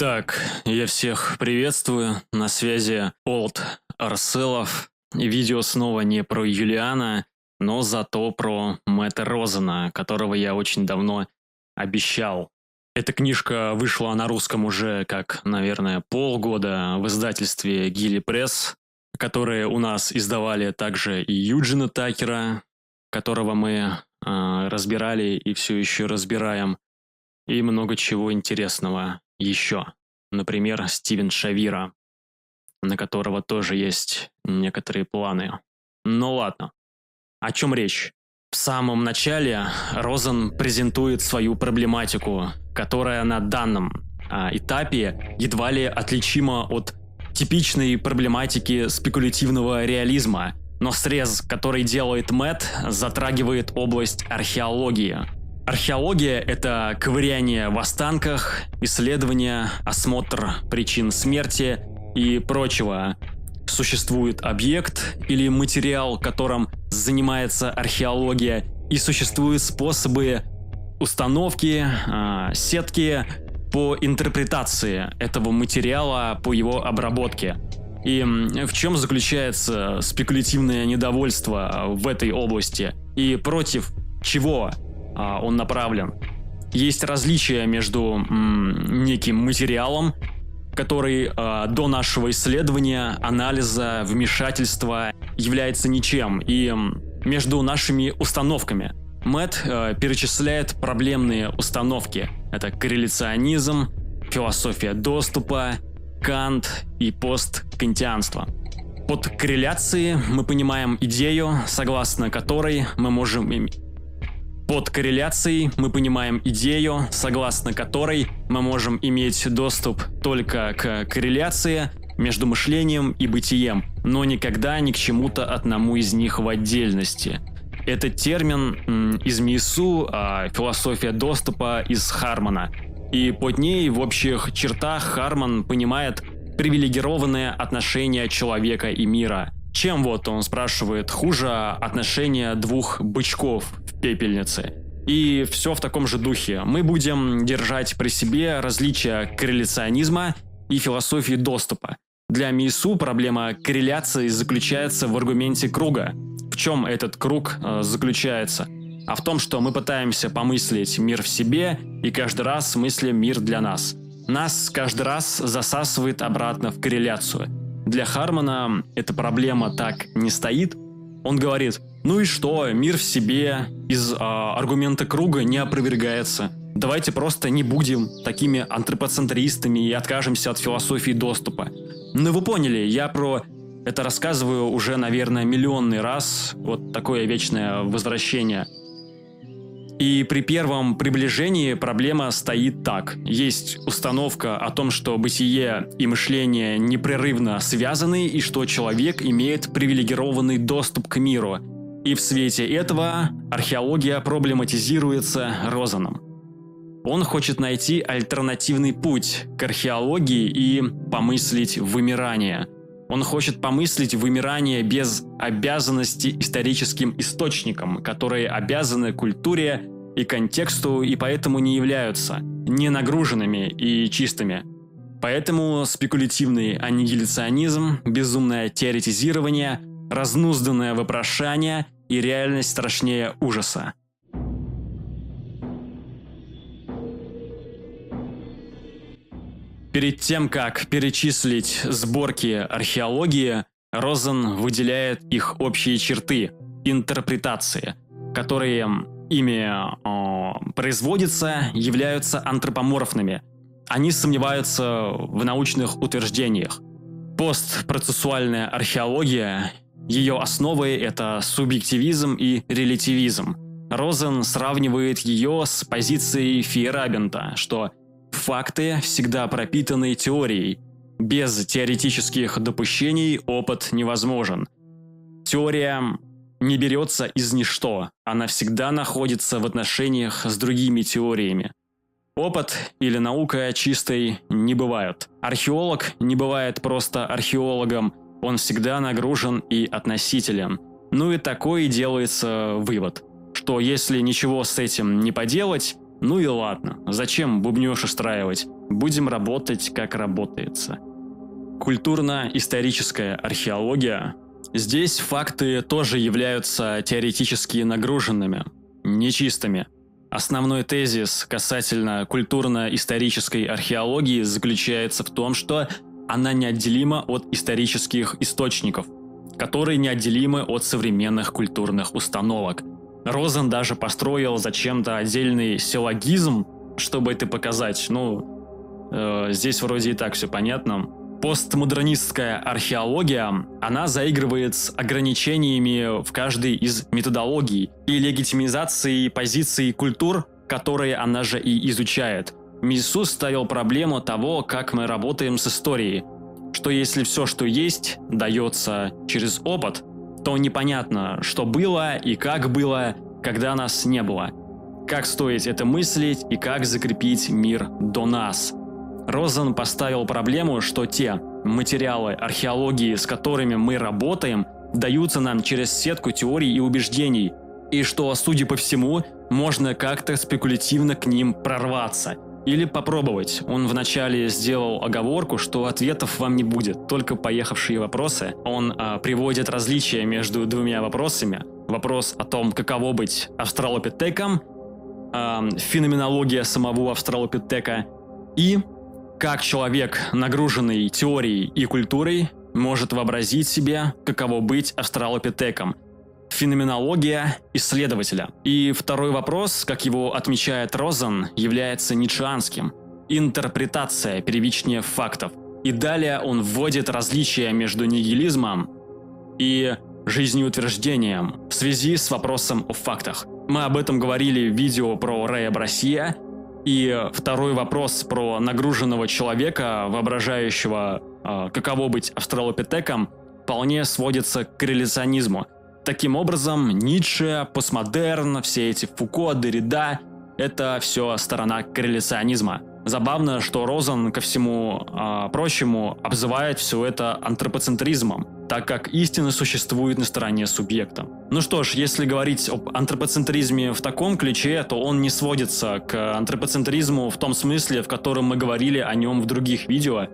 Итак, я всех приветствую. На связи Олд Арселов. Видео снова не про Юлиана, но зато про Мэтта Розена, которого я очень давно обещал. Эта книжка вышла на русском уже как, наверное, полгода в издательстве Гилли Пресс, которые у нас издавали также и Юджина Такера, которого мы э, разбирали и все еще разбираем, и много чего интересного еще. Например, Стивен Шавира, на которого тоже есть некоторые планы. Ну ладно. О чем речь? В самом начале Розен презентует свою проблематику, которая на данном а, этапе едва ли отличима от типичной проблематики спекулятивного реализма, но срез, который делает Мэтт, затрагивает область археологии – Археология — это ковыряние в останках, исследование, осмотр причин смерти и прочего. Существует объект или материал, которым занимается археология, и существуют способы установки, э, сетки по интерпретации этого материала, по его обработке. И в чем заключается спекулятивное недовольство в этой области? И против чего а, он направлен. Есть различия между неким материалом, который э, до нашего исследования, анализа, вмешательства является ничем, и между нашими установками. Мэтт э, перечисляет проблемные установки. Это корреляционизм, философия доступа, Кант и посткантианство. Под корреляцией мы понимаем идею, согласно которой мы можем под корреляцией мы понимаем идею, согласно которой мы можем иметь доступ только к корреляции между мышлением и бытием, но никогда ни к чему-то одному из них в отдельности. Этот термин из МИСУ, а философия доступа из Хармана. И под ней в общих чертах Харман понимает привилегированное отношение человека и мира – чем вот, он спрашивает, хуже отношения двух бычков в пепельнице? И все в таком же духе. Мы будем держать при себе различия корреляционизма и философии доступа. Для МИСУ проблема корреляции заключается в аргументе круга. В чем этот круг э, заключается? А в том, что мы пытаемся помыслить мир в себе и каждый раз мыслим мир для нас. Нас каждый раз засасывает обратно в корреляцию – для Хармона эта проблема так не стоит. Он говорит, ну и что, мир в себе из а, аргумента круга не опровергается. Давайте просто не будем такими антропоцентристами и откажемся от философии доступа. Ну вы поняли, я про это рассказываю уже, наверное, миллионный раз. Вот такое вечное возвращение – и при первом приближении проблема стоит так. Есть установка о том, что бытие и мышление непрерывно связаны и что человек имеет привилегированный доступ к миру. И в свете этого археология проблематизируется Розаном. Он хочет найти альтернативный путь к археологии и помыслить вымирание. Он хочет помыслить вымирание без обязанности историческим источникам, которые обязаны культуре и контексту и поэтому не являются не нагруженными и чистыми. Поэтому спекулятивный аннигиляционизм, безумное теоретизирование, разнузданное вопрошание и реальность страшнее ужаса. Перед тем, как перечислить сборки археологии, Розен выделяет их общие черты, интерпретации, которые ими э, производятся, являются антропоморфными. Они сомневаются в научных утверждениях. Постпроцессуальная археология, ее основой это субъективизм и релятивизм. Розен сравнивает ее с позицией Фейерабента, что факты всегда пропитаны теорией. Без теоретических допущений опыт невозможен. Теория не берется из ничто, она всегда находится в отношениях с другими теориями. Опыт или наука чистой не бывают. Археолог не бывает просто археологом, он всегда нагружен и относителен. Ну и такой делается вывод, что если ничего с этим не поделать, ну и ладно, зачем бубнёж устраивать? будем работать, как работается. Культурно-историческая археология. Здесь факты тоже являются теоретически нагруженными, нечистыми. Основной тезис касательно культурно-исторической археологии заключается в том, что она неотделима от исторических источников, которые неотделимы от современных культурных установок. Розен даже построил зачем-то отдельный силлогизм, чтобы это показать. Ну, э, здесь вроде и так все понятно. Постмодернистская археология, она заигрывает с ограничениями в каждой из методологий и легитимизацией позиций культур, которые она же и изучает. Мису ставил проблему того, как мы работаем с историей, что если все, что есть, дается через опыт, то непонятно, что было и как было, когда нас не было. Как стоит это мыслить и как закрепить мир до нас – Розен поставил проблему, что те материалы археологии, с которыми мы работаем, даются нам через сетку теорий и убеждений, и что, судя по всему, можно как-то спекулятивно к ним прорваться. Или попробовать. Он вначале сделал оговорку, что ответов вам не будет, только поехавшие вопросы. Он а, приводит различия между двумя вопросами. Вопрос о том, каково быть австралопитеком, а, феноменология самого австралопитека и как человек, нагруженный теорией и культурой, может вообразить себе, каково быть австралопитеком? Феноменология исследователя. И второй вопрос, как его отмечает Розен, является ницшеанским. Интерпретация первичнее фактов. И далее он вводит различия между нигилизмом и жизнеутверждением в связи с вопросом о фактах. Мы об этом говорили в видео про Рэя Брасия, и второй вопрос про нагруженного человека, воображающего, э, каково быть австралопитеком, вполне сводится к корреляционизму. Таким образом, Ницше, постмодерн, все эти Фуко, Деррида – это все сторона корреляционизма. Забавно, что Розен ко всему э, прочему обзывает все это антропоцентризмом так как истина существует на стороне субъекта. Ну что ж, если говорить об антропоцентризме в таком ключе, то он не сводится к антропоцентризму в том смысле, в котором мы говорили о нем в других видео.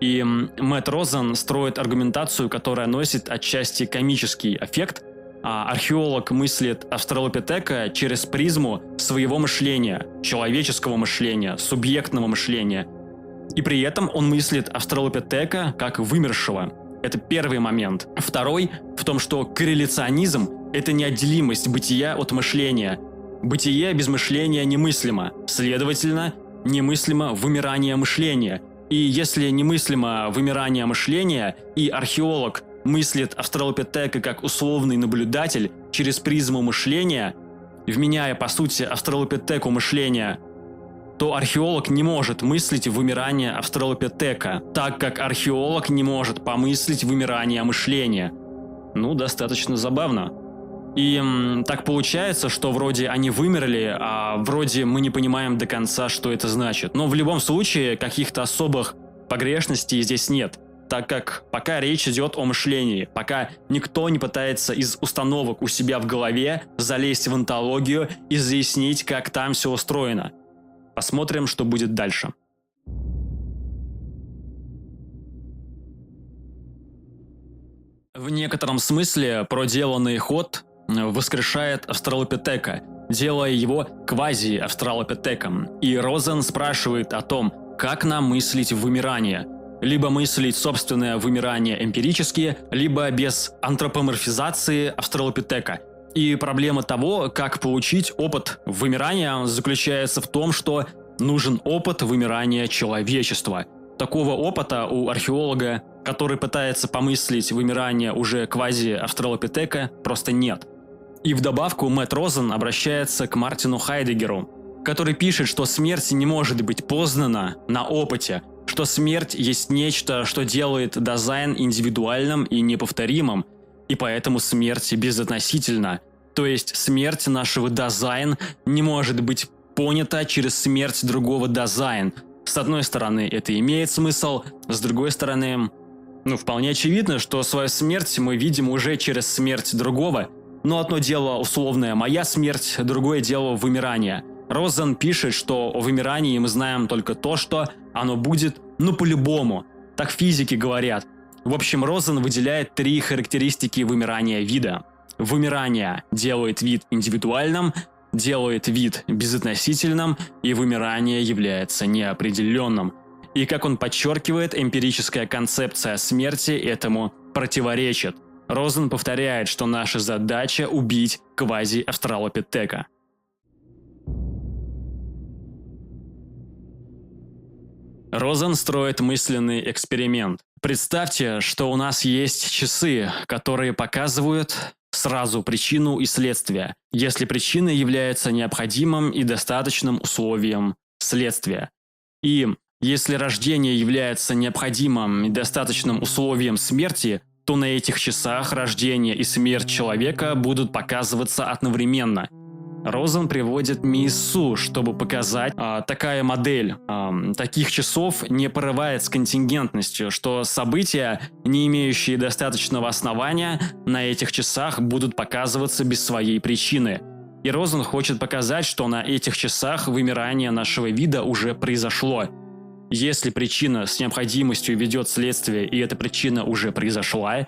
И Мэтт Розен строит аргументацию, которая носит отчасти комический эффект, археолог мыслит австралопитека через призму своего мышления, человеческого мышления, субъектного мышления. И при этом он мыслит австралопитека как вымершего, это первый момент. Второй в том, что корреляционизм – это неотделимость бытия от мышления. Бытие без мышления немыслимо. Следовательно, немыслимо вымирание мышления. И если немыслимо вымирание мышления, и археолог мыслит австралопитека как условный наблюдатель через призму мышления, вменяя по сути австралопитеку мышления то археолог не может мыслить вымирание австралопитека, так как археолог не может помыслить вымирание мышления. Ну, достаточно забавно. И м, так получается, что вроде они вымерли, а вроде мы не понимаем до конца, что это значит. Но в любом случае каких-то особых погрешностей здесь нет так как пока речь идет о мышлении, пока никто не пытается из установок у себя в голове залезть в антологию и заяснить, как там все устроено. Посмотрим, что будет дальше. В некотором смысле проделанный ход воскрешает австралопитека, делая его квази-австралопитеком. И Розен спрашивает о том, как нам мыслить вымирание. Либо мыслить собственное вымирание эмпирически, либо без антропоморфизации австралопитека – и проблема того, как получить опыт вымирания, заключается в том, что нужен опыт вымирания человечества. Такого опыта у археолога, который пытается помыслить вымирание уже квази-австралопитека, просто нет. И в добавку Мэтт Розен обращается к Мартину Хайдегеру, который пишет, что смерть не может быть познана на опыте, что смерть есть нечто, что делает дизайн индивидуальным и неповторимым, и поэтому смерть безотносительна. То есть смерть нашего дизайн не может быть понята через смерть другого дизайн. С одной стороны, это имеет смысл, с другой стороны, ну, вполне очевидно, что свою смерть мы видим уже через смерть другого. Но одно дело условная моя смерть, другое дело вымирание. Розен пишет, что о вымирании мы знаем только то, что Оно будет, ну по-любому. Так физики говорят. В общем, Розен выделяет три характеристики вымирания вида. Вымирание делает вид индивидуальным, делает вид безотносительным, и вымирание является неопределенным. И как он подчеркивает, эмпирическая концепция смерти этому противоречит. Розен повторяет, что наша задача убить квази-австралопитека. Розен строит мысленный эксперимент. Представьте, что у нас есть часы, которые показывают сразу причину и следствие, если причина является необходимым и достаточным условием следствия. И если рождение является необходимым и достаточным условием смерти, то на этих часах рождение и смерть человека будут показываться одновременно – Розен приводит МИСУ, чтобы показать, а, такая модель а, таких часов не порывает с контингентностью, что события, не имеющие достаточного основания, на этих часах будут показываться без своей причины. И Розен хочет показать, что на этих часах вымирание нашего вида уже произошло. Если причина с необходимостью ведет следствие, и эта причина уже произошла,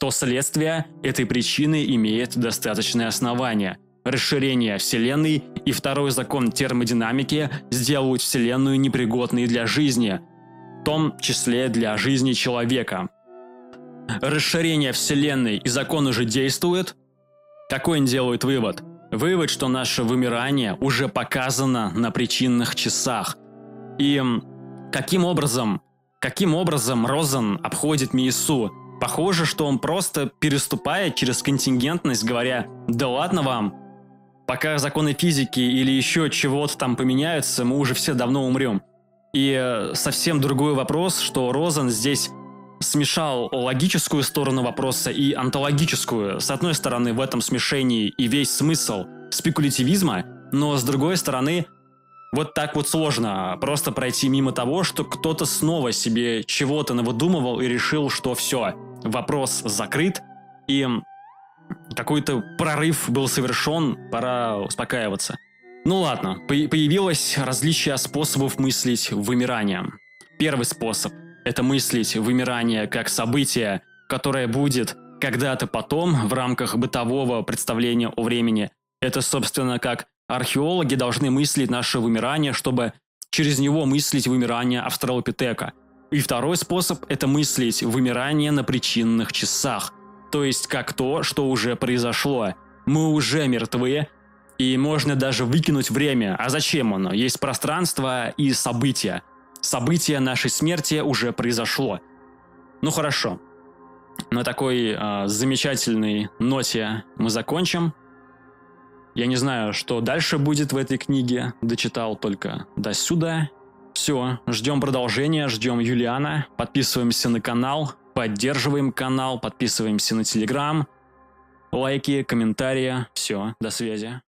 то следствие этой причины имеет достаточное основание – расширение Вселенной и второй закон термодинамики сделают Вселенную непригодной для жизни, в том числе для жизни человека. Расширение Вселенной и закон уже действует. Какой он делает вывод? Вывод, что наше вымирание уже показано на причинных часах. И каким образом, каким образом Розен обходит Миесу? Похоже, что он просто переступает через контингентность, говоря «Да ладно вам, пока законы физики или еще чего-то там поменяются, мы уже все давно умрем. И э, совсем другой вопрос, что Розен здесь смешал логическую сторону вопроса и онтологическую. С одной стороны, в этом смешении и весь смысл спекулятивизма, но с другой стороны, вот так вот сложно просто пройти мимо того, что кто-то снова себе чего-то навыдумывал и решил, что все, вопрос закрыт, и какой-то прорыв был совершен, пора успокаиваться. Ну ладно, появилось различие способов мыслить вымирание. Первый способ – это мыслить вымирание как событие, которое будет когда-то потом в рамках бытового представления о времени. Это, собственно, как археологи должны мыслить наше вымирание, чтобы через него мыслить вымирание австралопитека. И второй способ – это мыслить вымирание на причинных часах – то есть как то, что уже произошло. Мы уже мертвы, и можно даже выкинуть время. А зачем оно? Есть пространство и события. Событие нашей смерти уже произошло. Ну хорошо. На такой э, замечательной ноте мы закончим. Я не знаю, что дальше будет в этой книге. Дочитал только до сюда. Все, ждем продолжения, ждем Юлиана. Подписываемся на канал, Поддерживаем канал, подписываемся на Телеграм. Лайки, комментарии. Все, до связи.